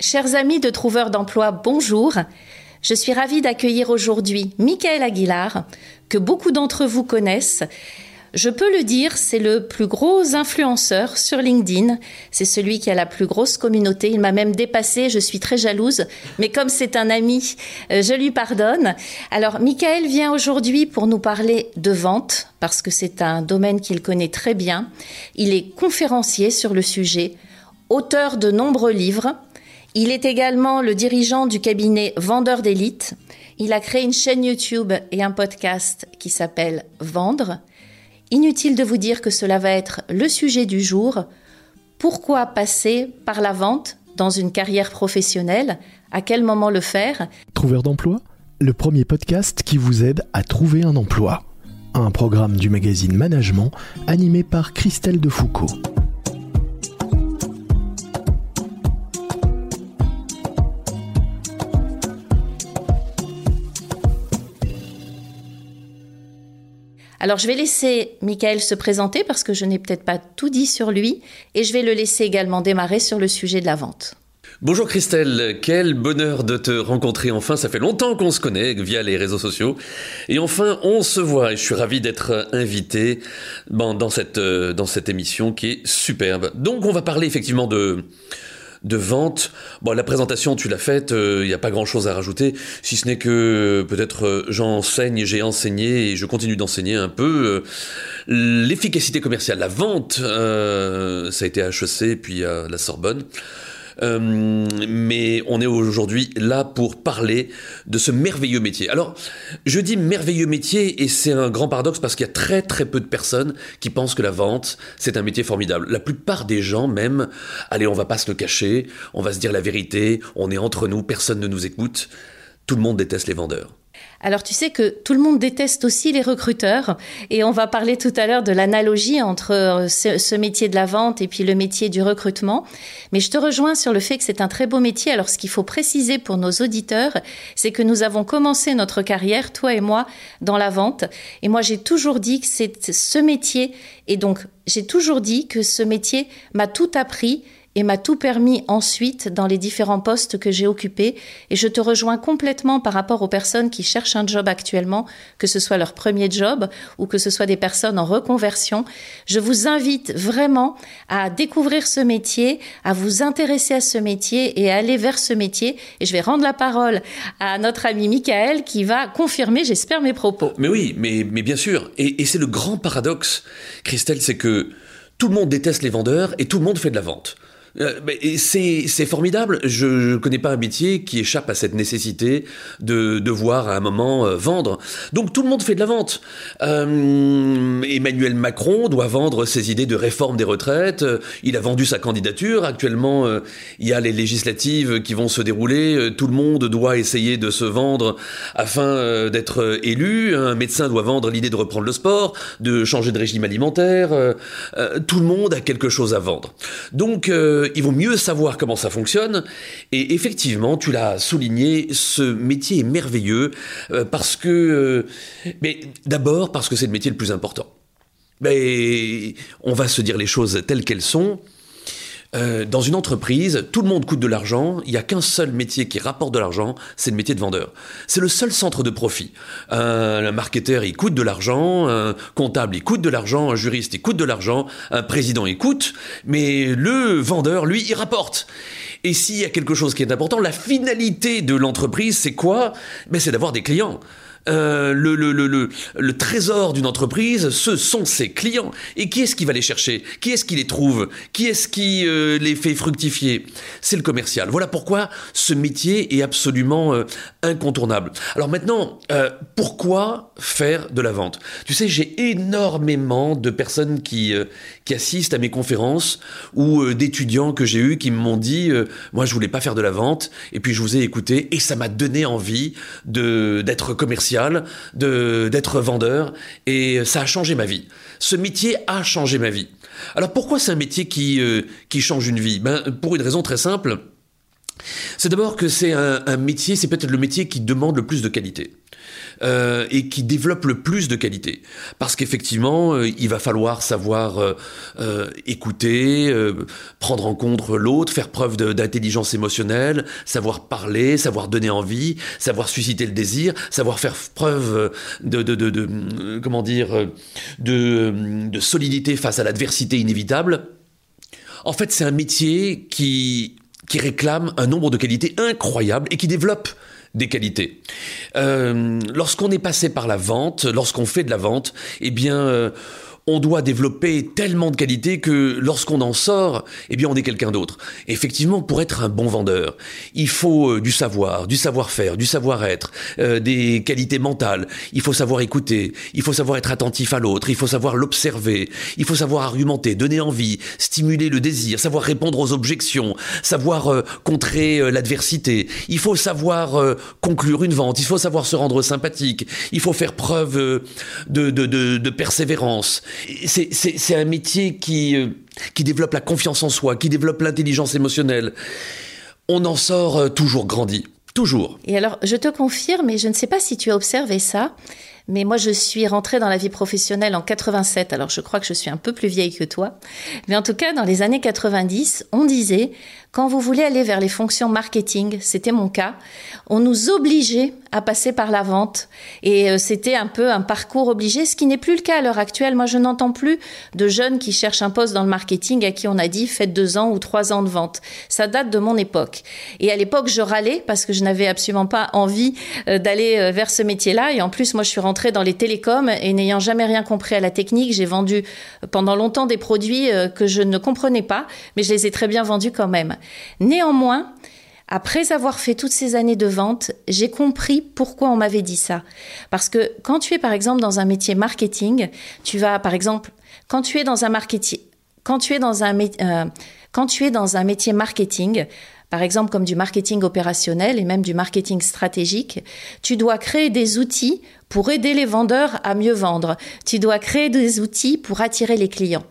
Chers amis de Trouveurs d'emploi, bonjour. Je suis ravie d'accueillir aujourd'hui Michael Aguilar, que beaucoup d'entre vous connaissent. Je peux le dire, c'est le plus gros influenceur sur LinkedIn. C'est celui qui a la plus grosse communauté. Il m'a même dépassé. Je suis très jalouse. Mais comme c'est un ami, euh, je lui pardonne. Alors, Michael vient aujourd'hui pour nous parler de vente parce que c'est un domaine qu'il connaît très bien. Il est conférencier sur le sujet, auteur de nombreux livres. Il est également le dirigeant du cabinet Vendeur d'élite. Il a créé une chaîne YouTube et un podcast qui s'appelle Vendre. Inutile de vous dire que cela va être le sujet du jour. Pourquoi passer par la vente dans une carrière professionnelle? À quel moment le faire? Trouveur d'emploi Le premier podcast qui vous aide à trouver un emploi. Un programme du magazine Management animé par Christelle Defoucault. Alors je vais laisser Michael se présenter parce que je n'ai peut-être pas tout dit sur lui et je vais le laisser également démarrer sur le sujet de la vente. Bonjour Christelle, quel bonheur de te rencontrer enfin, ça fait longtemps qu'on se connaît via les réseaux sociaux et enfin on se voit et je suis ravi d'être invité dans, cette, euh, dans cette émission qui est superbe. Donc on va parler effectivement de, de vente. Bon, la présentation, tu l'as faite, il euh, n'y a pas grand-chose à rajouter, si ce n'est que euh, peut-être euh, j'enseigne, j'ai enseigné et je continue d'enseigner un peu l'efficacité commerciale, la vente. ça a été à HEC puis à la Sorbonne. Euh, mais on est aujourd'hui là pour parler de ce merveilleux métier. Alors, je dis merveilleux métier et c'est un grand paradoxe parce qu'il y a très très peu de personnes qui pensent que la vente, c'est un métier formidable. La plupart des gens même, allez, on va pas se le cacher, on va se dire la vérité, on est entre nous, personne ne nous écoute. Tout le monde déteste les vendeurs. Alors tu sais que tout le monde déteste aussi les recruteurs et on va parler tout à l'heure de l'analogie entre euh, ce, métier de la vente et puis le métier du recrutement. Mais je te rejoins sur le fait que c'est un très beau métier. Alors ce qu'il faut préciser pour nos auditeurs, c'est que nous avons commencé notre carrière, toi et moi, dans la vente. Et moi j'ai toujours dit que c'est ce métier et donc j'ai toujours dit que ce métier m'a tout appris et m'a tout permis ensuite dans les différents postes que j'ai occupés. Et je te rejoins complètement par rapport aux personnes qui cherchent un job actuellement, que ce soit leur premier job ou que ce soit des personnes en reconversion. Je vous invite vraiment à découvrir ce métier, à vous intéresser à ce métier et à aller vers ce métier. Et je vais rendre la parole à notre ami Michael qui va confirmer, j'espère, mes propos. Mais oui, mais, mais bien sûr. Et, et c'est le grand paradoxe, Christelle, c'est que tout le monde déteste les vendeurs et tout le monde fait de la vente. Euh, c'est formidable. Je ne connais pas un métier qui échappe à cette nécessité de devoir à un moment euh, vendre. Donc tout le monde fait de la vente. Euh, Emmanuel Macron doit vendre ses idées de réforme des retraites. Il a vendu sa candidature. Actuellement, il y a les législatives qui vont se dérouler. Tout le monde doit essayer de se vendre afin d'être élu. Un médecin doit vendre l'idée de reprendre le sport, de changer de régime alimentaire. tout le monde a quelque chose à vendre. Donc il vaut mieux savoir comment ça fonctionne. Et effectivement, tu l'as souligné, ce métier est merveilleux euh, parce que, euh, mais d'abord parce que c'est le métier le plus important. Mais on va se dire les choses telles qu'elles sont. Euh, dans une entreprise, tout le monde coûte de l'argent, il n'y a qu'un seul métier qui rapporte de l'argent, c'est le métier de vendeur. C'est le seul centre de profit. Un, marketeur, il coûte de l'argent, un comptable, il coûte de l'argent, un juriste, il coûte de l'argent, un président, il coûte, mais le vendeur, lui, il rapporte. Et s'il y a quelque chose qui est important, la finalité de l'entreprise, c'est quoi? Ben, C'est d'avoir des clients. Euh, le, trésor d'une entreprise, ce sont ses clients. Et qui est-ce qui va les chercher? Qui est-ce qui les trouve? Qui est-ce qui euh, les fait fructifier? C'est le commercial. Voilà pourquoi ce métier est absolument euh, incontournable. Alors maintenant, pourquoi faire de la vente? Tu sais, j'ai énormément de personnes qui, qui assistent à mes conférences ou d'étudiants que j'ai eus qui m'ont dit, moi je voulais pas faire de la vente, et puis je vous ai écouté, et ça m'a donné envie d'être commercial, d'être vendeur, et ça a changé ma vie. Ce métier a changé ma vie. Alors pourquoi c'est un métier qui euh, qui change une vie? Ben pour une raison très simple. C'est d'abord que c'est un métier, c'est peut-être le métier qui demande le plus de qualité. Euh, et qui développe le plus de qualité. Parce qu'effectivement, euh, il va falloir savoir euh, écouter, prendre en compte l'autre, faire preuve d'intelligence émotionnelle, savoir parler, savoir donner envie, savoir susciter le désir, savoir faire preuve de, comment dire, de, de solidité face à l'adversité inévitable. En fait, c'est un métier qui, qui réclame un nombre de qualités incroyables et qui développe des qualités. Euh, lorsqu'on est passé par la vente, lorsqu'on fait de la vente, eh bien, euh, on doit développer tellement de qualités que lorsqu'on en sort, eh bien on est quelqu'un d'autre. Effectivement, pour être un bon vendeur, il faut euh, du savoir, du savoir-faire, du savoir-être, euh, des qualités mentales. Il faut savoir écouter, il faut savoir être attentif à l'autre, il faut savoir l'observer, il faut savoir argumenter, donner envie, stimuler le désir, savoir répondre aux objections, savoir euh, contrer l'adversité. Il faut savoir conclure une vente, il faut savoir se rendre sympathique, il faut faire preuve de, de, de, de persévérance c'est un métier qui, euh, qui développe la confiance en soi, qui développe l'intelligence émotionnelle. On en sort euh, toujours grandi. Toujours. Et alors, je te confirme, et je ne sais pas si tu as observé ça, mais moi, je suis rentrée dans la vie professionnelle en 87. Alors, je crois que je suis un peu plus vieille que toi. Mais en tout cas, dans les années 90, on disait, quand vous voulez aller vers les fonctions marketing, c'était mon cas, on nous obligeait à passer par la vente. Et euh, c'était un peu un parcours obligé, ce qui n'est plus le cas à l'heure actuelle. Moi, je n'entends plus de jeunes qui cherchent un poste dans le marketing à qui on a dit faites deux ans ou trois ans de vente. Ça date de mon époque. Et à l'époque, je râlais parce que je n'avais absolument pas envie euh, d'aller euh, vers ce métier-là. Et en plus, moi, je suis rentrée dans les télécoms et n'ayant jamais rien compris à la technique, j'ai vendu pendant longtemps des produits que je ne comprenais pas, mais je les ai très bien vendus quand même. Néanmoins, après avoir fait toutes ces années de vente, j'ai compris pourquoi on m'avait dit ça. Parce que quand tu es par exemple dans un métier marketing, tu vas par exemple, quand tu es dans un marketing, quand tu es dans un, euh, quand tu es dans un métier marketing, par exemple comme du marketing opérationnel et même du marketing stratégique, tu dois créer des outils pour aider les vendeurs à mieux vendre. Tu dois créer des outils pour attirer les clients.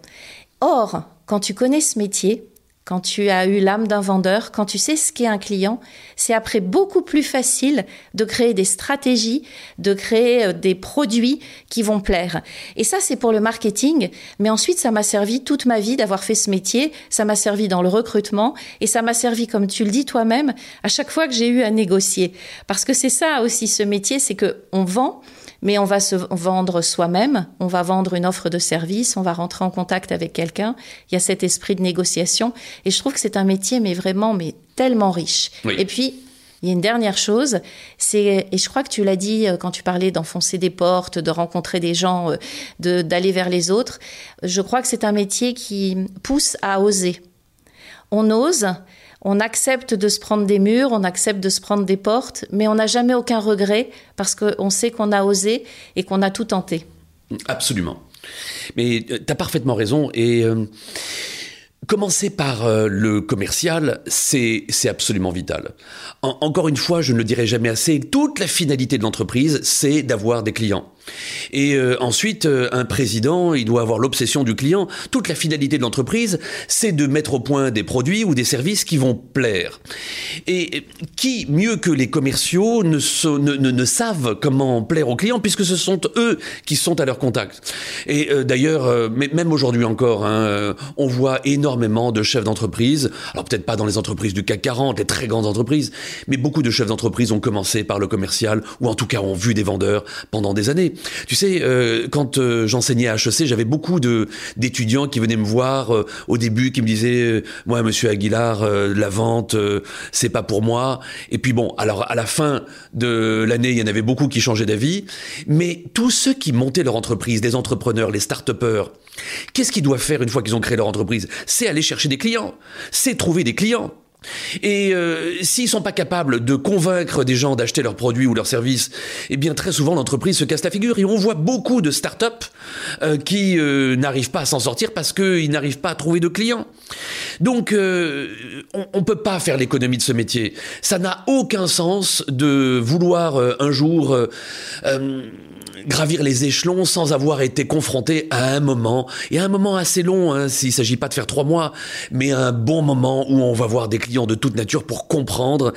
Or, quand tu connais ce métier, quand tu as eu l'âme d'un vendeur, quand tu sais ce qu'est un client, c'est après beaucoup plus facile de créer des stratégies, de créer euh, des produits qui vont plaire. Et ça, c'est pour le marketing. Mais ensuite, ça m'a servi toute ma vie d'avoir fait ce métier. Ça m'a servi dans le recrutement et ça m'a servi, comme tu le dis toi-même, à chaque fois que j'ai eu à négocier. Parce que c'est ça aussi ce métier, c'est que on vend, mais on va se vendre soi-même, on va vendre une offre de service, on va rentrer en contact avec quelqu'un. Il y a cet esprit de négociation et je trouve que c'est un métier mais vraiment mais tellement riche. Et puis il y a une dernière chose, c'est et je crois que tu l'as dit euh, quand tu parlais d'enfoncer des portes, de rencontrer des gens, euh, de d'aller vers les autres. Je crois que c'est un métier qui pousse à oser. On ose, on accepte de se prendre des murs, on accepte de se prendre des portes, mais on n'a jamais aucun regret parce qu'on sait qu'on a osé et qu'on a tout tenté. Absolument. Mais euh, tu as parfaitement raison. Et euh, commencer par euh, le commercial, c'est absolument vital. encore une fois, je ne le dirai jamais assez, toute la finalité de l'entreprise, c'est d'avoir des clients. Et euh, ensuite, euh, un président, il doit avoir l'obsession du client. Toute la finalité de l'entreprise, c'est de mettre au point des produits ou des services qui vont plaire. Et qui, mieux que les commerciaux, ne, savent comment plaire aux clients, puisque ce sont eux qui sont à leur contact. Et euh, d'ailleurs, même aujourd'hui encore, hein, on voit énormément de chefs d'entreprise, alors peut-être pas dans les entreprises du CAC 40, les très grandes entreprises, mais beaucoup de chefs d'entreprise ont commencé par le commercial, ou en tout cas ont vu des vendeurs pendant des années. Tu sais, euh, quand euh, j'enseignais à HEC, j'avais beaucoup de d'étudiants qui venaient me voir euh, au début, qui me disaient, moi, Monsieur Aguilar, la vente, c'est pas pour moi. Et puis bon, alors à la fin de l'année, il y en avait beaucoup qui changeaient d'avis, mais tous ceux qui montaient leur entreprise, des entrepreneurs, les start-upers, qu'est-ce qu'ils doivent faire une fois qu'ils ont créé leur entreprise? C'est aller chercher des clients, c'est trouver des clients. Et euh, s'ils sont pas capables de convaincre des gens d'acheter leurs produits ou leurs services, eh bien très souvent l'entreprise se casse la figure. Et on voit beaucoup de start-up euh, qui euh, n'arrivent pas à s'en sortir parce qu'ils n'arrivent pas à trouver de clients. Donc on, on peut pas faire l'économie de ce métier. Ça n'a aucun sens de vouloir un jour gravir les échelons sans avoir été confronté à un moment, et à un moment assez long, hein, s'il s'agit pas de faire trois mois, mais un bon moment où on va voir des clients de toute nature pour comprendre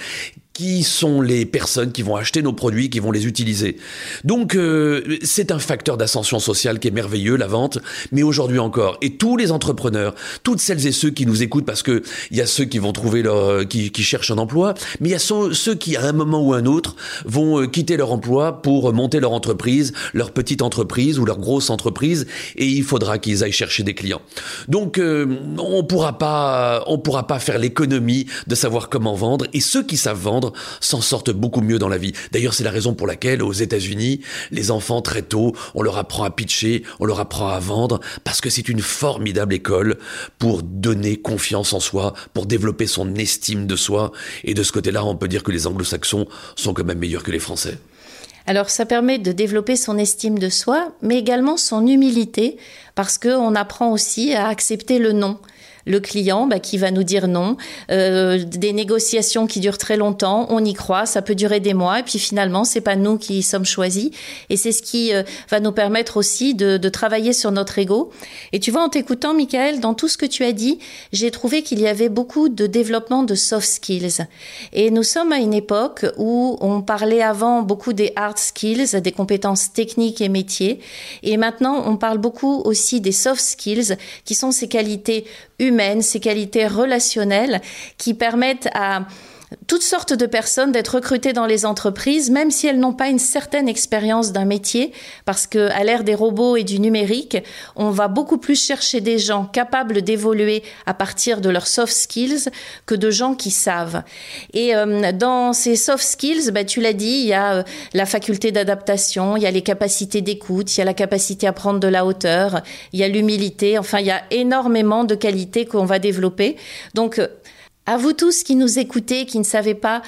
qui sont les personnes qui vont acheter nos produits, qui vont les utiliser. Donc euh, c'est un facteur d'ascension sociale qui est merveilleux, la vente, mais aujourd'hui encore. Et tous les entrepreneurs, toutes celles et ceux qui nous écoutent, parce que il y a ceux qui vont trouver leur, qui, qui cherchent un emploi, mais il y a ceux, qui à un moment ou un autre vont euh, quitter leur emploi pour monter leur entreprise, leur petite entreprise ou leur grosse entreprise, et il faudra qu'ils aillent chercher des clients. Donc euh, on pourra pas, on pourra pas faire l'économie de savoir comment vendre, et ceux qui savent vendre s'en sortent beaucoup mieux dans la vie. D'ailleurs, c'est la raison pour laquelle aux États-Unis, les enfants très tôt, on leur apprend à pitcher, on leur apprend à vendre, parce que c'est une formidable école pour donner confiance en soi, pour développer son estime de soi. Et de ce côté-là, on peut dire que les anglo-saxons sont quand même meilleurs que les Français. Alors ça permet de développer son estime de soi, mais également son humilité, parce qu'on apprend aussi à accepter le non le client bah, qui va nous dire non, euh, des négociations qui durent très longtemps, on y croit, ça peut durer des mois, et puis finalement, c'est pas nous qui sommes choisis. Et c'est ce qui euh, va nous permettre aussi de, de, travailler sur notre ego. Et tu vois, en t'écoutant, Michael, dans tout ce que tu as dit, j'ai trouvé qu'il y avait beaucoup de développement de soft skills. Et nous sommes à une époque où on parlait avant beaucoup des hard skills, des compétences techniques et métiers. Et maintenant, on parle beaucoup aussi des soft skills, qui sont ces qualités humaines, ces qualités relationnelles qui permettent à toutes sortes de personnes d'être recrutées dans les entreprises, même si elles n'ont pas une certaine expérience d'un métier, parce que à l'ère des robots et du numérique, on va beaucoup plus chercher des gens capables d'évoluer à partir de leurs soft skills que de gens qui savent. Et euh, dans ces soft skills, bah, tu l'as dit, il y a euh, la faculté d'adaptation, il y a les capacités d'écoute, il y a la capacité à prendre de la hauteur, il y a l'humilité. Enfin, il y a énormément de qualités qu'on va développer. Donc à vous tous qui nous écoutez, qui ne savez pas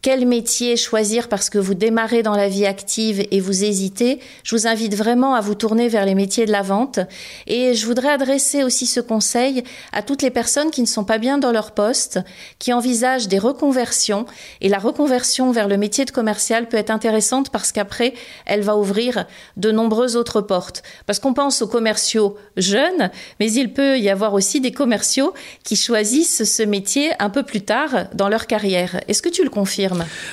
quel métier choisir parce que vous démarrez dans la vie active et vous hésitez, je vous invite vraiment à vous tourner vers les métiers de la vente. Et je voudrais adresser aussi ce conseil à toutes les personnes qui ne sont pas bien dans leur poste, qui envisagent des reconversions. Et la reconversion vers le métier de commercial peut être intéressante parce qu'après, elle va ouvrir de nombreuses autres portes. Parce qu'on pense aux commerciaux jeunes, mais il peut y avoir aussi des commerciaux qui choisissent ce métier un peu plus tard dans leur carrière. Est-ce que tu le confirmes?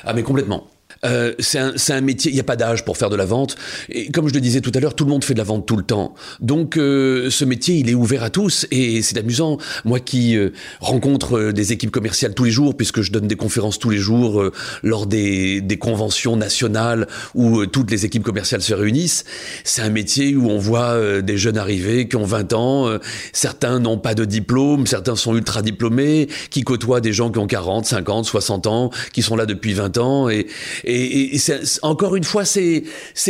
Ah mais complètement. Euh, c'est un, un, métier, il n'y a pas d'âge pour faire de la vente. Et comme je le disais tout à l'heure, tout le monde fait de la vente tout le temps. Donc euh, ce métier, il est ouvert à tous et c'est amusant. Moi qui euh, rencontre euh, des équipes commerciales tous les jours, puisque je donne des conférences tous les jours euh, lors des, des, conventions nationales où toutes les équipes commerciales se réunissent, c'est un métier où on voit des jeunes arriver qui ont 20 ans. certains n'ont pas de diplôme, certains sont ultra diplômés, qui côtoient des gens qui ont 40, 50, 60 ans, qui sont là depuis 20 ans et, et et, encore une fois, c'est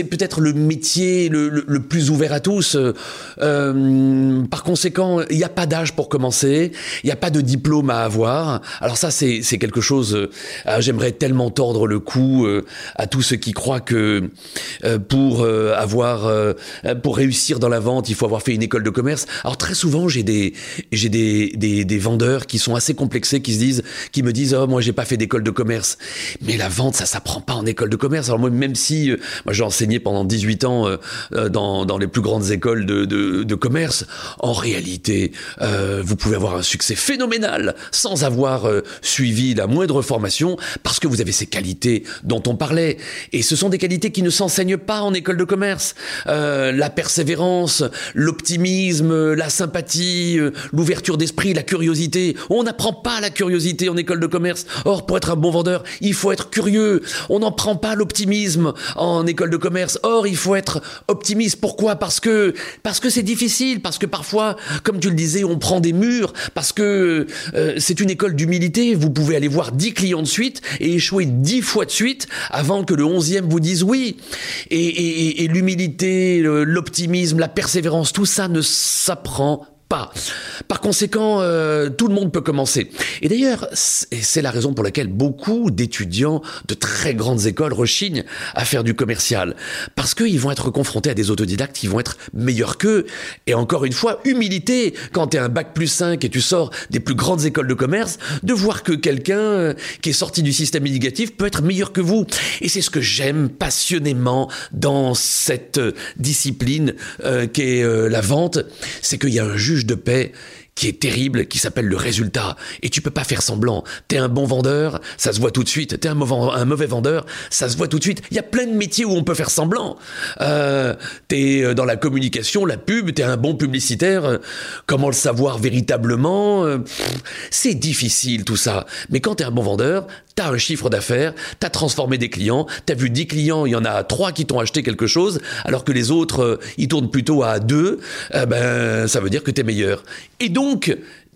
peut-être le métier le, plus ouvert à tous. Euh, par conséquent, il n'y a pas d'âge pour commencer, il n'y a pas de diplôme à avoir. Alors ça, c'est quelque chose. Euh, j'aimerais tellement tordre le cou euh, à tous ceux qui croient que pour avoir pour réussir dans la vente, il faut avoir fait une école de commerce. Alors très souvent, j'ai des, des vendeurs qui sont assez complexés, qui se disent, qui me disent, oh moi j'ai pas fait d'école de commerce, mais la vente, ça s'apprend pas en école de commerce. Alors moi, même si euh, j'ai enseigné pendant 18 ans euh, euh, dans, les plus grandes écoles de, commerce, en réalité, vous pouvez avoir un succès phénoménal sans avoir suivi la moindre formation parce que vous avez ces qualités dont on parlait. Et ce sont des qualités qui ne s'enseignent pas en école de commerce. la persévérance, l'optimisme, la sympathie, l'ouverture d'esprit, la curiosité. On n'apprend pas la curiosité en école de commerce. Or, pour être un bon vendeur, il faut être curieux. N'en prend pas l'optimisme en école de commerce. Or, il faut être optimiste. Pourquoi? Parce que parce que c'est difficile, parce que parfois, comme tu le disais, on prend des murs, parce que euh, c'est une école d'humilité. Vous pouvez aller voir dix clients de suite et échouer dix fois de suite avant que le onzième vous dise oui. Et, et l'humilité, l'optimisme, la persévérance, tout ça ne s'apprend Par conséquent, euh, tout le monde peut commencer. Et d'ailleurs, c'est la raison pour laquelle beaucoup d'étudiants de très grandes écoles rechignent à faire du commercial. Parce qu'ils vont être confrontés à des autodidactes qui vont être meilleurs qu'eux. Et encore une fois, humilité, quand tu es un bac plus 5 et tu sors des plus grandes écoles de commerce, de voir que quelqu'un euh, qui est sorti du système éducatif peut être meilleur que vous. Et c'est ce que j'aime passionnément dans cette euh, discipline qu'est la vente, c'est qu'il y a un juge de paix qui est terrible, qui s'appelle le résultat. Et tu peux pas faire semblant. T'es un bon vendeur, ça se voit tout de suite. T'es un mauvais, un mauvais vendeur, ça se voit tout de suite. Il y a plein de métiers où on peut faire semblant. Euh, t'es euh, dans la communication, la pub, t'es un bon publicitaire. Euh, comment le savoir véritablement euh, C'est difficile tout ça. Mais quand t'es un bon vendeur, t'as un chiffre d'affaires, t'as transformé des clients, t'as vu 10 clients, il y en a 3 qui t'ont acheté quelque chose, alors que les autres, ils tournent plutôt à 2, ben, ça veut dire que t'es meilleur. Et donc,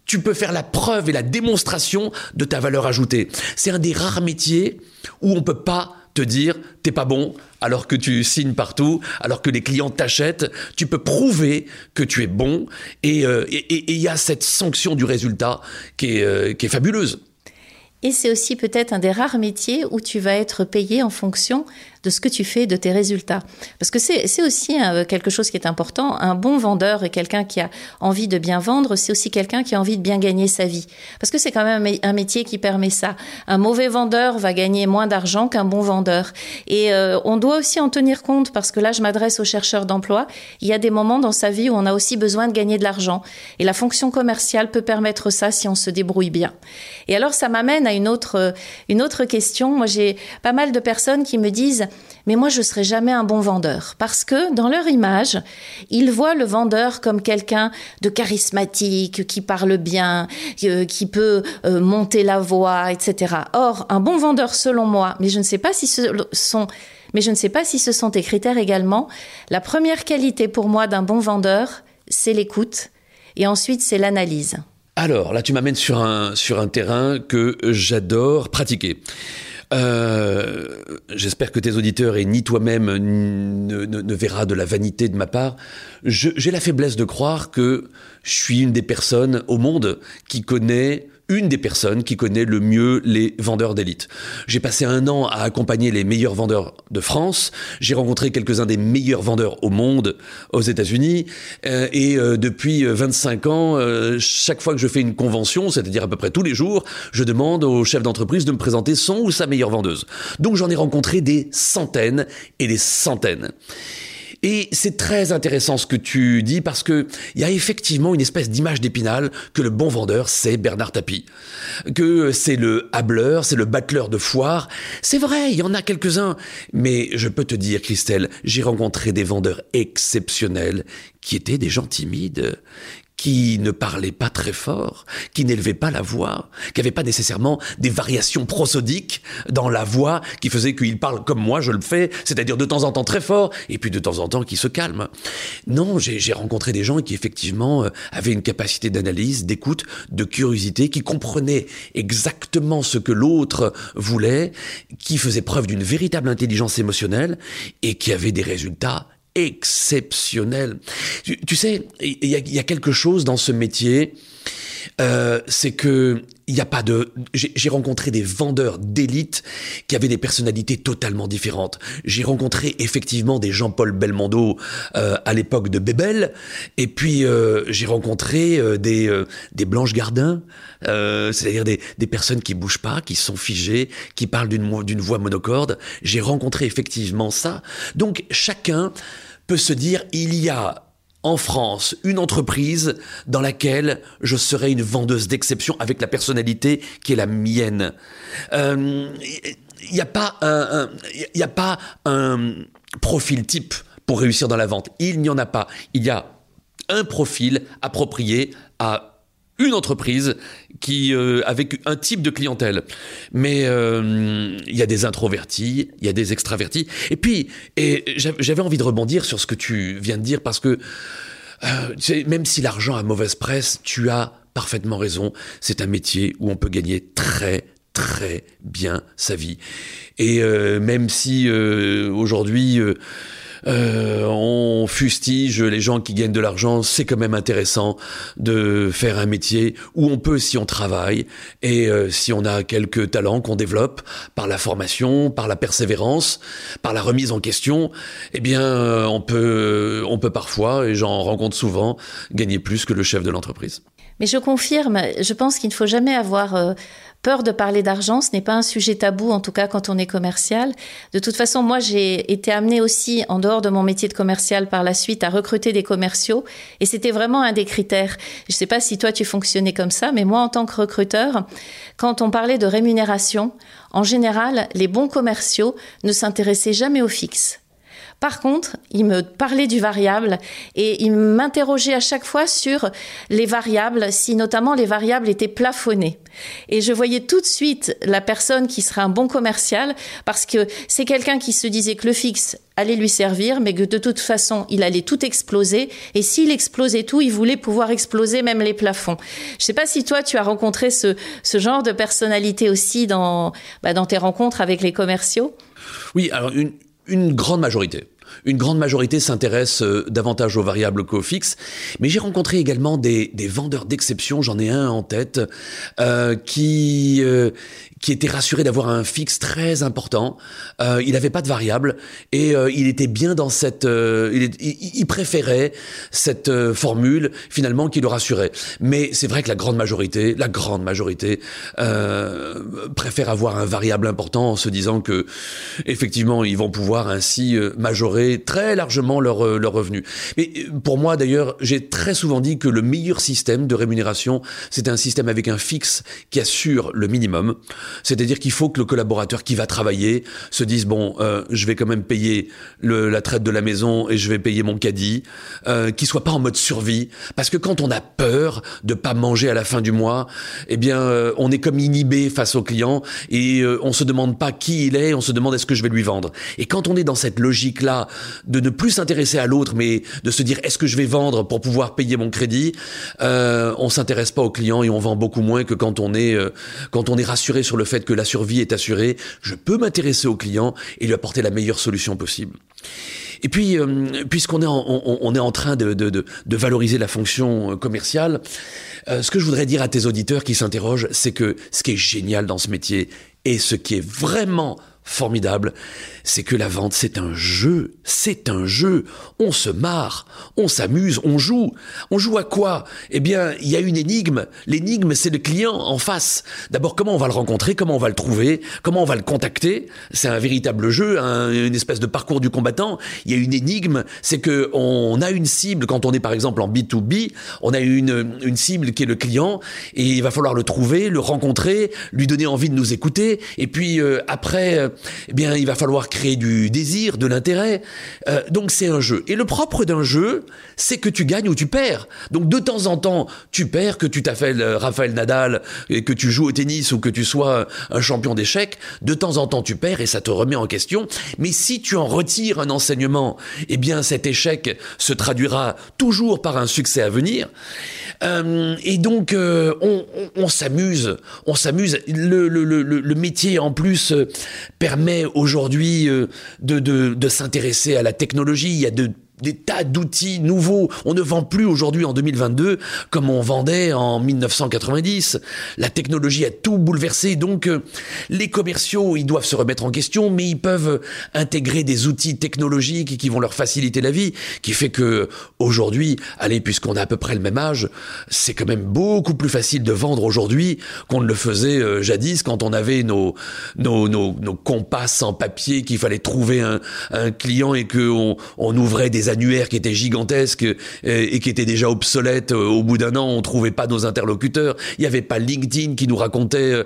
tu peux faire la preuve et la démonstration de ta valeur ajoutée. C'est un des rares métiers où on peut pas te dire t'es pas bon alors que tu signes partout, alors que les clients t'achètent. Tu peux prouver que tu es bon et euh, il y a cette sanction du résultat qui est, euh, qui est fabuleuse. Et c'est aussi peut-être un des rares métiers où tu vas être payé en fonction de ce que tu fais, de tes résultats. Parce que c'est aussi euh, quelque chose qui est important. Un bon vendeur et quelqu'un qui a envie de bien vendre, c'est aussi quelqu'un qui a envie de bien gagner sa vie. Parce que c'est quand même un métier qui permet ça. Un mauvais vendeur va gagner moins d'argent qu'un bon vendeur. Et euh, on doit aussi en tenir compte parce que là, je m'adresse aux chercheurs d'emploi. Il y a des moments dans sa vie où on a aussi besoin de gagner de l'argent. Et la fonction commerciale peut permettre ça si on se débrouille bien. Et alors, ça m'amène à une autre, une autre question. Moi, j'ai pas mal de personnes qui me disent mais moi je serai jamais un bon vendeur parce que dans leur image, ils voient le vendeur comme quelqu'un de charismatique, qui parle bien, euh, qui peut euh, monter la voix, etc. Or, un bon vendeur selon moi, mais je ne sais pas si ce sont mais je ne sais pas si ce sont tes critères également. La première qualité pour moi d'un bon vendeur, c'est l'écoute et ensuite c'est l'analyse. Alors là, tu m'amènes sur un, sur un terrain que j'adore pratiquer. Euh, j'espère que tes auditeurs et ni toi-même ne, ne, verra de la vanité de ma part. J'ai la faiblesse de croire que je suis une des personnes au monde qui connaît une des personnes qui connaît le mieux les vendeurs d'élite. J'ai passé un an à accompagner les meilleurs vendeurs de France. J'ai rencontré quelques-uns des meilleurs vendeurs au monde, aux États-Unis. Euh, et euh, depuis 25 ans, euh, chaque fois que je fais une convention, c'est-à-dire à peu près tous les jours, je demande au chef d'entreprise de me présenter son ou sa meilleure vendeuse. Donc j'en ai rencontré des centaines et des centaines. Et c'est très intéressant ce que tu dis parce que il y a effectivement une espèce d'image d'épinal que le bon vendeur c'est Bernard Tapie, que c'est le hableur, c'est le battleur de foire. C'est vrai, il y en a quelques-uns, mais je peux te dire, Christelle, j'ai rencontré des vendeurs exceptionnels qui étaient des gens timides, qui ne parlait pas très fort, qui n'élevait pas la voix, qui n'avait pas nécessairement des variations prosodiques dans la voix qui faisaient qu'il parle comme moi je le fais, c'est-à-dire de temps en temps très fort et puis de temps en temps qui se calme. Non, j'ai rencontré des gens qui effectivement euh, avaient une capacité d'analyse, d'écoute, de curiosité, qui comprenaient exactement ce que l'autre voulait, qui faisaient preuve d'une véritable intelligence émotionnelle et qui avaient des résultats exceptionnel. Tu, sais, il y, a quelque chose dans ce métier, euh, c'est que il n'y a pas de. J'ai rencontré des vendeurs d'élite qui avaient des personnalités totalement différentes. J'ai rencontré effectivement des Jean-Paul Belmondo euh, à l'époque de Bébel, et puis euh, j'ai rencontré des des Blanche Gardin, c'est-à-dire des, des personnes qui bougent pas, qui sont figées, qui parlent d'une d'une voix monocorde. J'ai rencontré effectivement ça. Donc chacun peut se dire il y a en France une entreprise dans laquelle je serai une vendeuse d'exception avec la personnalité qui est la mienne. Il euh, n'y a pas un, a pas un profil type pour réussir dans la vente. Il n'y en a pas. Il y a un profil approprié à une entreprise qui euh, avec un type de clientèle. Mais euh, il y a des introvertis, il y a des extravertis. Et puis, et j'avais envie de rebondir sur ce que tu viens de dire parce que euh, même si l'argent a mauvaise presse, tu as parfaitement raison. C'est un métier où on peut gagner très très bien sa vie. Et euh, même si euh, aujourd'hui euh, on fustige les gens qui gagnent de l'argent, c'est quand même intéressant de faire un métier où on peut, si on travaille et euh, si on a quelques talents qu'on développe par la formation, par la persévérance, par la remise en question, eh bien, euh, on peut, on peut parfois, et j'en rencontre souvent, gagner plus que le chef de l'entreprise. Mais je confirme, je pense qu'il ne faut jamais avoir peur de parler d'argent, ce n'est pas un sujet tabou, en tout cas quand on est commercial. De toute façon, moi, j'ai été amenée aussi, en dehors de mon métier de commercial par la suite, à recruter des commerciaux. Et c'était vraiment un des critères. Je ne sais pas si toi, tu fonctionnais comme ça, mais moi, en tant que recruteur, quand on parlait de rémunération, en général, les bons commerciaux ne s'intéressaient jamais au fixe. Par contre, il me parlait du variable et il m'interrogeait à chaque fois sur les variables, si notamment les variables étaient plafonnées. Et je voyais tout de suite la personne qui serait un bon commercial parce que c'est quelqu'un qui se disait que le fixe allait lui servir, mais que de toute façon, il allait tout exploser. Et s'il explosait tout, il voulait pouvoir exploser même les plafonds. Je sais pas si toi, tu as rencontré ce, genre de personnalité aussi dans, bah, dans tes rencontres avec les commerciaux? Oui, alors une, une grande majorité. Une grande majorité s'intéresse euh, davantage aux variables qu'aux fixes, mais j'ai rencontré également des, vendeurs d'exception, j'en ai un en tête, euh, qui, euh, qui était rassuré d'avoir un fixe très important. Euh, il n'avait pas de variable et euh, il était bien dans cette. Euh, il, il, préférait cette euh, formule finalement qui le rassurait. Mais c'est vrai que la grande majorité, la grande majorité, euh, préfère avoir un variable important en se disant que effectivement ils vont pouvoir ainsi majorer très largement leur leur revenu. Mais pour moi d'ailleurs, j'ai très souvent dit que le meilleur système de rémunération, c'est un système avec un fixe qui assure le minimum. C'est-à-dire qu'il faut que le collaborateur qui va travailler se dise bon, euh, je vais quand même payer la traite de la maison et je vais payer mon caddie, euh, qu'il soit pas en mode survie, parce que quand on a peur de pas manger à la fin du mois, eh bien, euh, on est comme inhibé face au client et euh, on se demande pas qui il est, on se demande est-ce que je vais lui vendre. Et quand on est dans cette logique-là de ne plus s'intéresser à l'autre, mais de se dire est-ce que je vais vendre pour pouvoir payer mon crédit, euh, on s'intéresse pas au client et on vend beaucoup moins que quand on est quand on est rassuré sur le fait que la survie est assurée, je peux m'intéresser au client et lui apporter la meilleure solution possible. Et puis, euh, puisqu'on est, en, est en train de, de, de, valoriser la fonction euh, commerciale, euh, ce que je voudrais dire à tes auditeurs qui s'interrogent, c'est que ce qui est génial dans ce métier et ce qui est vraiment formidable, c'est que la vente, c'est un jeu, c'est un jeu. On se marre, on s'amuse, on joue. On joue à quoi? Eh bien, il y a une énigme. L'énigme, c'est le client en face. D'abord, comment on va le rencontrer, comment on va le trouver, comment on va le contacter? C'est un véritable jeu, une espèce de parcours du combattant. Il y a une énigme, c'est que on a une cible quand on est par exemple en B2B, on a une, une cible qui est le client et il va falloir le trouver, le rencontrer, lui donner envie de nous écouter et puis euh, après euh, eh bien, il va falloir créer du désir, de l'intérêt. Euh, donc c'est un jeu. Et le propre d'un jeu, c'est que tu gagnes ou tu perds. Donc de temps en temps, tu perds, que tu t'appelles euh, Raphaël Nadal, et que tu joues au tennis ou que tu sois un champion d'échecs, de temps en temps tu perds et ça te remet en question. Mais si tu en retires un enseignement, eh bien cet échec se traduira toujours par un succès à venir. Euh, et donc on, s'amuse, on s'amuse. Le, le, métier en plus permet aujourd'hui euh, de, s'intéresser à la technologie. Il des tas d'outils nouveaux. On ne vend plus aujourd'hui en 2022 comme on vendait en 1990. La technologie a tout bouleversé, donc euh, les commerciaux, ils doivent se remettre en question, mais ils peuvent intégrer des outils technologiques qui vont leur faciliter la vie, qui fait que aujourd'hui, allez, puisqu'on a à peu près le même âge, c'est quand même beaucoup plus facile de vendre aujourd'hui qu'on ne le faisait euh, jadis quand on avait nos, nos, nos, compas en papier, qu'il fallait trouver un, un client et qu'on on ouvrait des qui étaient gigantesques et qui étaient déjà obsolètes au bout d'un an. On trouvait pas nos interlocuteurs. Il n'y avait pas LinkedIn qui nous racontait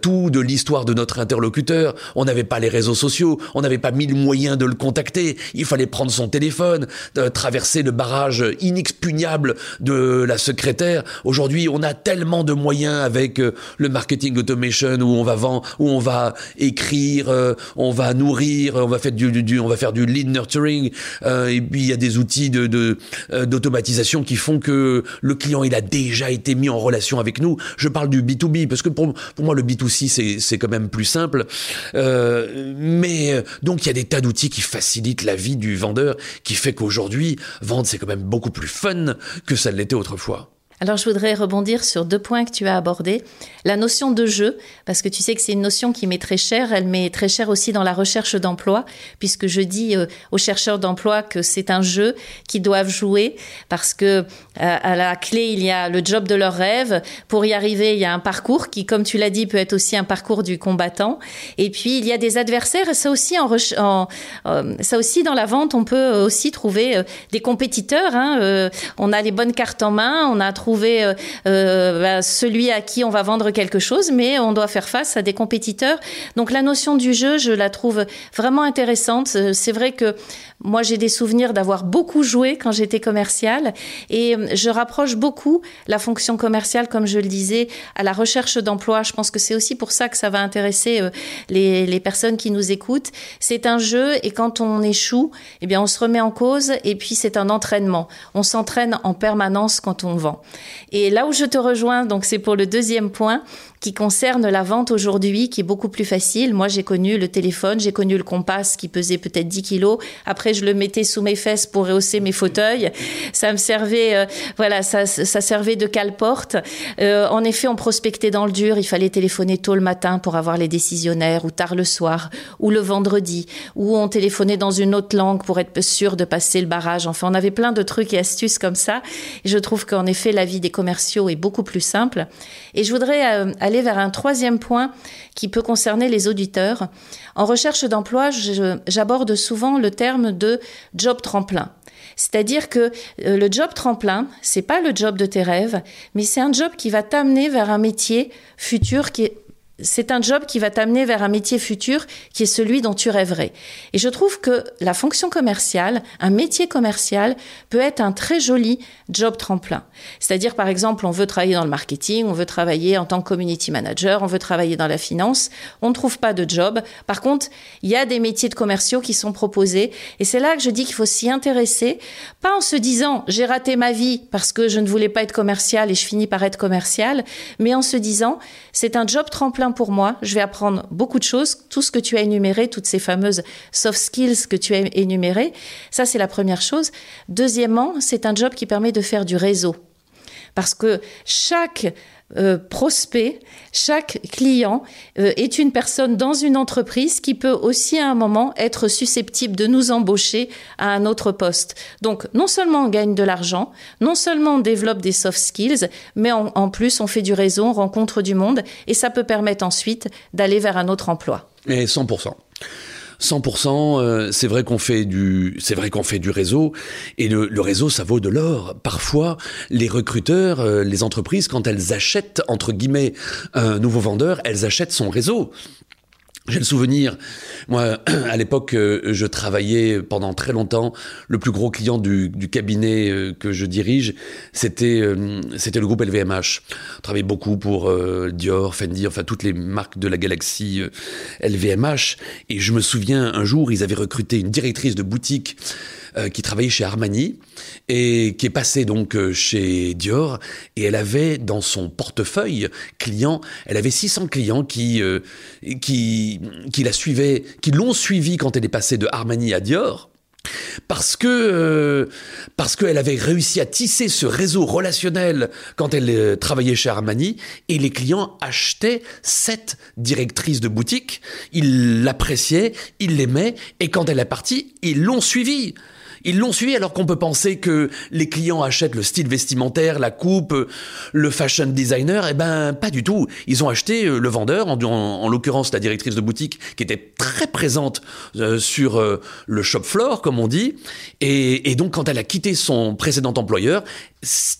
tout de l'histoire de notre interlocuteur. On n'avait pas les réseaux sociaux. On n'avait pas mille moyens de le contacter. Il fallait prendre son téléphone, traverser le barrage inexpugnable de la secrétaire. Aujourd'hui, on a tellement de moyens avec le marketing automation où on va vendre, où on va écrire, on va nourrir, on va faire du, lead nurturing, euh, puis il y a des outils de euh, d'automatisation qui font que le client il a déjà été mis en relation avec nous. Je parle du B2B parce que pour, pour moi le B2C c'est c'est quand même plus simple, euh, mais donc il y a des tas d'outils qui facilitent la vie du vendeur, qui fait qu'aujourd'hui vendre c'est quand même beaucoup plus fun que ça l'était autrefois. Alors je voudrais rebondir sur deux points que tu as abordés. La notion de jeu, parce que tu sais que c'est une notion qui m'est très chère, elle m'est très chère aussi dans la recherche d'emploi, puisque je dis euh, aux chercheurs d'emploi que c'est un jeu qu'ils doivent jouer, parce que euh, à la clé, il y a le job de leur rêve. Pour y arriver, il y a un parcours qui, comme tu l'as dit, peut être aussi un parcours du combattant. Et puis, il y a des adversaires, et ça aussi, en, euh, ça aussi dans la vente, on peut aussi trouver des compétiteurs. Hein, on a les bonnes cartes en main, on a euh, euh, bah, celui à qui on va vendre quelque chose, mais on doit faire face à des compétiteurs. Donc la notion du jeu, je la trouve vraiment intéressante. Euh, c'est vrai que moi, j'ai des souvenirs d'avoir beaucoup joué quand j'étais commerciale et je rapproche beaucoup la fonction commerciale, comme je le disais, à la recherche d'emploi. Je pense que c'est aussi pour ça que ça va intéresser les, les personnes qui nous écoutent. C'est un jeu et quand on échoue, eh bien, on se remet en cause et puis c'est un entraînement. On s'entraîne en permanence quand on vend. Et là où je te rejoins, donc c'est pour le deuxième point, qui concerne la vente aujourd'hui, qui est beaucoup plus facile. Moi, j'ai connu le téléphone, j'ai connu le compas qui pesait peut-être 10 kilos. Après, je le mettais sous mes fesses pour rehausser mes fauteuils. Ça me servait, euh, voilà, ça, servait de cale-porte. Euh, en effet, on prospectait dans le dur. Il fallait téléphoner tôt le matin pour avoir les décisionnaires, ou tard le soir, ou le vendredi, ou on téléphonait dans une autre langue pour être sûr de passer le barrage. Enfin, on avait plein de trucs et astuces comme ça. Je trouve qu'en effet, la vie des commerciaux est beaucoup plus simple. Et je voudrais euh, aller vers un troisième point qui peut concerner les auditeurs. En recherche d'emploi, j'aborde souvent le terme de job tremplin. C'est-à-dire que euh, le job tremplin, c'est pas le job de tes rêves, mais c'est un job qui va t'amener vers un métier futur qui est c'est un job qui va t'amener vers un métier futur qui est celui dont tu rêverais. Et je trouve que la fonction commerciale, un métier commercial, peut être un très joli job tremplin. C'est-à-dire, par exemple, on veut travailler dans le marketing, on veut travailler en tant que community manager, on veut travailler dans la finance, on ne trouve pas de job. Par contre, il y a des métiers de commerciaux qui sont proposés. Et c'est là que je dis qu'il faut s'y intéresser, pas en se disant j'ai raté ma vie parce que je ne voulais pas être commercial et je finis par être commercial, mais en se disant c'est un job tremplin pour moi. Je vais apprendre beaucoup de choses. Tout ce que tu as énuméré, toutes ces fameuses soft skills que tu as énumérées, ça c'est la première chose. Deuxièmement, c'est un job qui permet de faire du réseau. Parce que chaque euh, prospect, chaque client euh, est une personne dans une entreprise qui peut aussi à un moment être susceptible de nous embaucher à un autre poste. Donc non seulement on gagne de l'argent, non seulement on développe des soft skills, mais en, plus on fait du réseau, on rencontre du monde et ça peut permettre ensuite d'aller vers un autre emploi. Et 100%. 100%, euh, c'est vrai qu'on fait du, c'est vrai qu'on fait du réseau, et le, réseau, ça vaut de l'or. Parfois, les recruteurs, euh, les entreprises, quand elles achètent entre guillemets un nouveau vendeur, elles achètent son réseau. J'ai le souvenir, moi, à l'époque, euh, je travaillais pendant très longtemps. Le plus gros client du, cabinet euh, que je dirige, c'était euh, c'était le groupe LVMH. On travaillait beaucoup pour Dior, Fendi, enfin toutes les marques de la galaxie LVMH. Et je me souviens, un jour, ils avaient recruté une directrice de boutique euh, qui travaillait chez Armani et qui est passée donc euh, chez Dior. Et elle avait dans son portefeuille client, elle avait 600 clients qui euh, qui qui la suivaient, qui l'ont suivi quand elle est passée de Armani à Dior parce que parce qu'elle avait réussi à tisser ce réseau relationnel quand elle travaillait chez Armani et les clients achetaient cette directrice de boutique, ils l'appréciaient, ils l'aimaient et quand elle est partie, ils l'ont suivie Ils l'ont suivi alors qu'on peut penser que les clients achètent le style vestimentaire, la coupe, le fashion designer. Eh ben, pas du tout. Ils ont acheté euh, le vendeur, en, l'occurrence la directrice de boutique, qui était très présente euh, sur euh, le shop floor, comme on dit. Et, donc, quand elle a quitté son précédent employeur,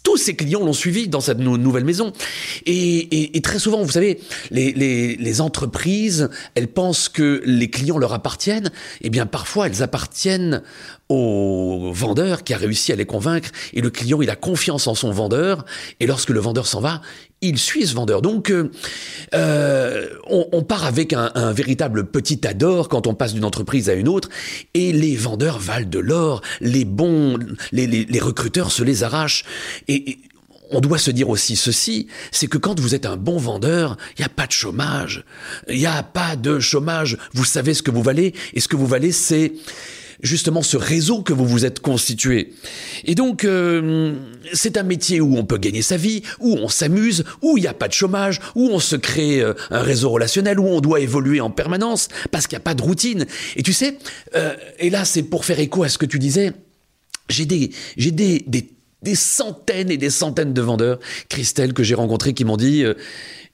tous ses clients l'ont suivi dans cette nouvelle maison. Et, très souvent, vous savez, les, entreprises, elles pensent que les clients leur appartiennent. Eh bien, parfois, elles appartiennent au vendeur qui a réussi à les convaincre. Et le client, il a confiance en son vendeur. Et lorsque le vendeur s'en va, il suit ce vendeur. Donc, euh, euh, on, part avec un, véritable petit ador quand on passe d'une entreprise à une autre, et les vendeurs valent de l'or. Les bons, les, recruteurs se les arrachent. Et, on doit se dire aussi ceci, c'est que quand vous êtes un bon vendeur, il n'y a pas de chômage. Il n'y a pas de chômage. Vous savez ce que vous valez, et ce que vous valez, c'est justement ce réseau que vous vous êtes constitué. Et donc, euh, c'est un métier où on peut gagner sa vie, où on s'amuse, où il n'y a pas de chômage, où on se crée euh, un réseau relationnel, où on doit évoluer en permanence, parce qu'il n'y a pas de routine. Et tu sais, euh, et là c'est pour faire écho à ce que tu disais, j'ai des, j'ai des, des, des, centaines et des centaines de vendeurs, Christelle, que j'ai rencontrés, qui m'ont dit,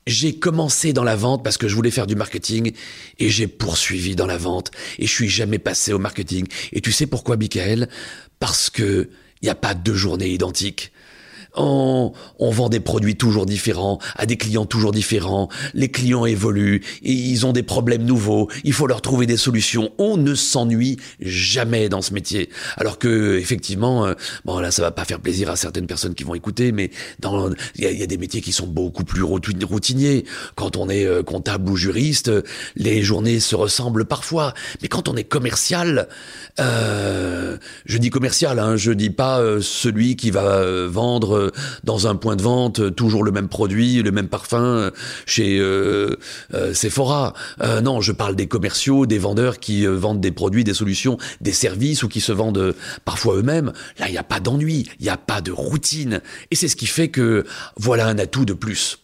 j'ai commencé dans la vente parce que je voulais faire du marketing et j'ai poursuivi dans la vente et je suis jamais passé au marketing. Et tu sais pourquoi, Michael? Parce que il n'y a pas deux journées identiques. On, vend des produits toujours différents, à des clients toujours différents. Les clients évoluent, ils ont des problèmes nouveaux. Il faut leur trouver des solutions. On ne s'ennuie jamais dans ce métier. Alors que, effectivement, euh, bon là, ça va pas faire plaisir à certaines personnes qui vont écouter, mais il y, a des métiers qui sont beaucoup plus routiniers. Quand on est euh, comptable ou juriste, les journées se ressemblent parfois. Mais quand on est commercial, euh, je dis commercial, hein, je dis pas celui qui va vendre euh, dans un point de vente euh, toujours le même produit, le même parfum euh, chez Sephora. non, je parle des commerciaux, des vendeurs qui vendent des produits, des solutions, des services ou qui se vendent parfois eux-mêmes. Là, il n'y a pas d'ennui, il n'y a pas de routine. Et c'est ce qui fait que voilà un atout de plus.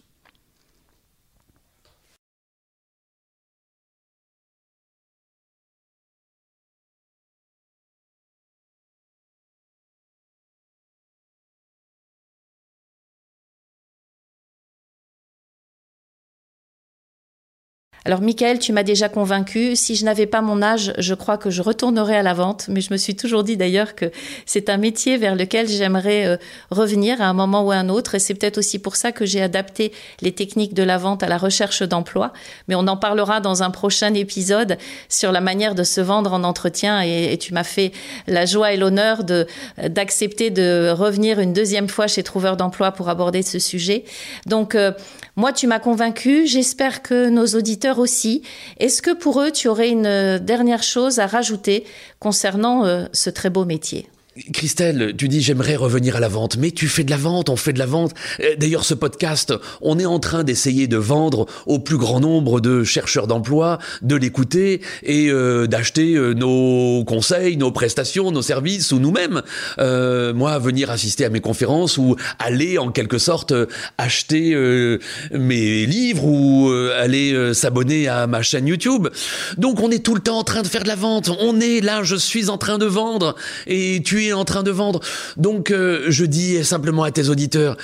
Alors, Michael, tu m'as déjà convaincu. Si je n'avais pas mon âge, je crois que je retournerais à la vente. Mais je me suis toujours dit d'ailleurs que c'est un métier vers lequel j'aimerais euh, revenir à un moment ou à un autre. Et c'est peut-être aussi pour ça que j'ai adapté les techniques de la vente à la recherche d'emploi. Mais on en parlera dans un prochain épisode sur la manière de se vendre en entretien. Et, tu m'as fait la joie et l'honneur de d'accepter de revenir une deuxième fois chez Trouveur d'emploi pour aborder ce sujet. Donc, euh, moi, tu m'as convaincu. J'espère que nos auditeurs aussi. Est-ce que pour eux, tu aurais une euh, dernière chose à rajouter concernant euh, ce très beau métier? Christelle, tu dis j'aimerais revenir à la vente, mais tu fais de la vente, on fait de la vente. Euh, d'ailleurs, ce podcast, on est en train d'essayer de vendre au plus grand nombre de chercheurs d'emploi, de l'écouter et euh, d'acheter euh, nos conseils, nos prestations, nos services ou nous-mêmes. moi, venir assister à mes conférences ou aller en quelque sorte acheter mes livres ou aller s'abonner à ma chaîne YouTube. Donc, on est tout le temps en train de faire de la vente. On est là, je suis en train de vendre et tu es en train de vendre. Donc euh, je dis simplement à tes auditeurs,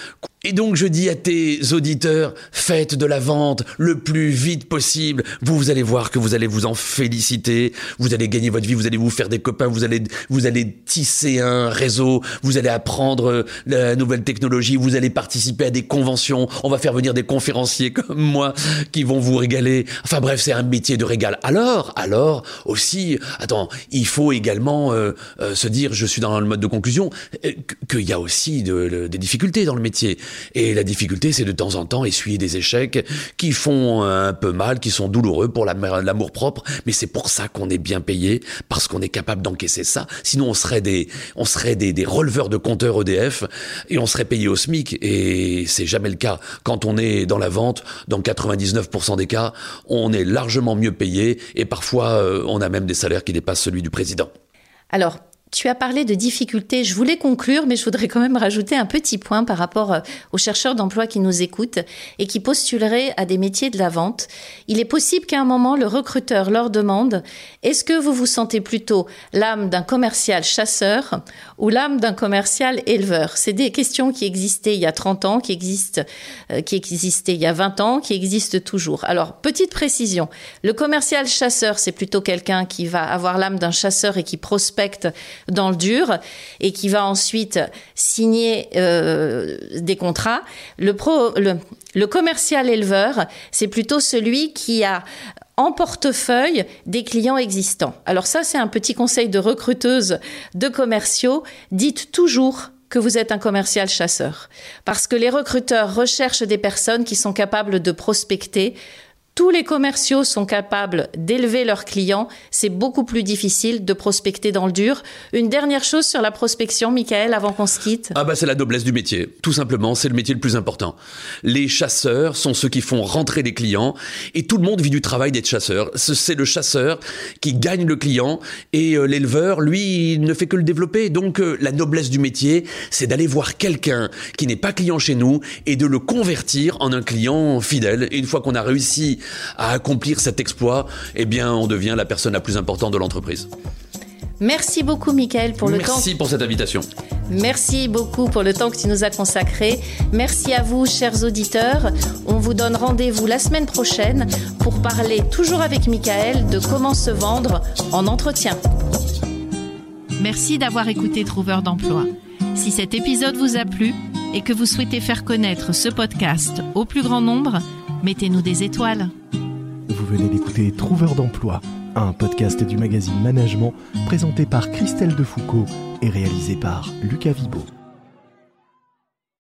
et donc je dis à tes auditeurs, faites de la vente le plus vite possible. Vous, vous allez voir que vous allez vous en féliciter, vous allez gagner votre vie, vous allez vous faire des copains, vous allez, vous allez tisser un réseau, vous allez apprendre euh, la nouvelle technologie, vous allez participer à des conventions, on va faire venir des conférenciers comme moi qui vont vous régaler. Enfin bref, c'est un métier de régal. Alors, alors aussi, attends, il faut également euh, se dire, je suis dans le mode de conclusion, qu'il y a aussi des difficultés dans le métier. Et la difficulté, c'est de temps en temps essuyer des échecs qui font un peu mal, qui sont douloureux pour l'amour propre, mais c'est pour ça qu'on est bien payé, parce qu'on est capable d'encaisser ça. Sinon, on serait des, on serait des releveurs de compteurs EDF et on serait payé au SMIC. Et c'est jamais le cas. Quand on est dans la vente, dans 99% des cas, on est largement mieux payé et parfois, euh, on a même des salaires qui dépassent celui du président. Alors, tu as parlé de difficultés. Je voulais conclure, mais je voudrais quand même rajouter un petit point par rapport euh, aux chercheurs d'emploi qui nous écoutent et qui postuleraient à des métiers de la vente. Il est possible qu'à un moment, le recruteur leur demande est-ce que vous vous sentez plutôt l'âme d'un commercial chasseur ou l'âme d'un commercial éleveur? C'est des questions qui existaient il y a 30 ans, qui existent, euh, qui existaient il y a 20 ans, qui existent toujours. Alors, petite précision. Le commercial chasseur, c'est plutôt quelqu'un qui va avoir l'âme d'un chasseur et qui prospecte dans le dur et qui va ensuite signer euh, des contrats. Le, le commercial éleveur, c'est plutôt celui qui a en portefeuille des clients existants. Alors ça, c'est un petit conseil de recruteuse de commerciaux. Dites toujours que vous êtes un commercial chasseur. Parce que les recruteurs recherchent des personnes qui sont capables de prospecter, tous les commerciaux sont capables d'élever leurs clients, c'est beaucoup plus difficile de prospecter dans le dur. Une dernière chose sur la prospection, Michael, avant qu'on se quitte. Ah bah c'est la noblesse du métier, tout simplement, c'est le métier le plus important. Les chasseurs sont ceux qui font rentrer les clients et tout le monde vit du travail d'être chasseur. C'est le chasseur qui gagne le client et euh, l'éleveur, lui, ne fait que le développer. Donc euh, la noblesse du métier, c'est d'aller voir quelqu'un qui n'est pas client chez nous et de le convertir en un client fidèle. Et une fois qu'on a réussi à accomplir cet exploit, eh bien, on devient la personne la plus importante de l'entreprise. Merci beaucoup, Michael, pour le temps. Merci pour cette invitation. Merci beaucoup pour le temps que tu nous as consacré. Merci à vous, chers auditeurs. On vous donne rendez-vous la semaine prochaine pour parler, toujours avec Michael, de comment se vendre en entretien. Merci d'avoir écouté Trouveur d'emploi. Si cet épisode vous a plu et que vous souhaitez faire connaître ce podcast au plus grand nombre, mettez-nous des étoiles. Vous venez d'écouter Trouveur d'emploi, un podcast du magazine Management présenté par Christelle Defoucault et réalisé par Lucas Vibo.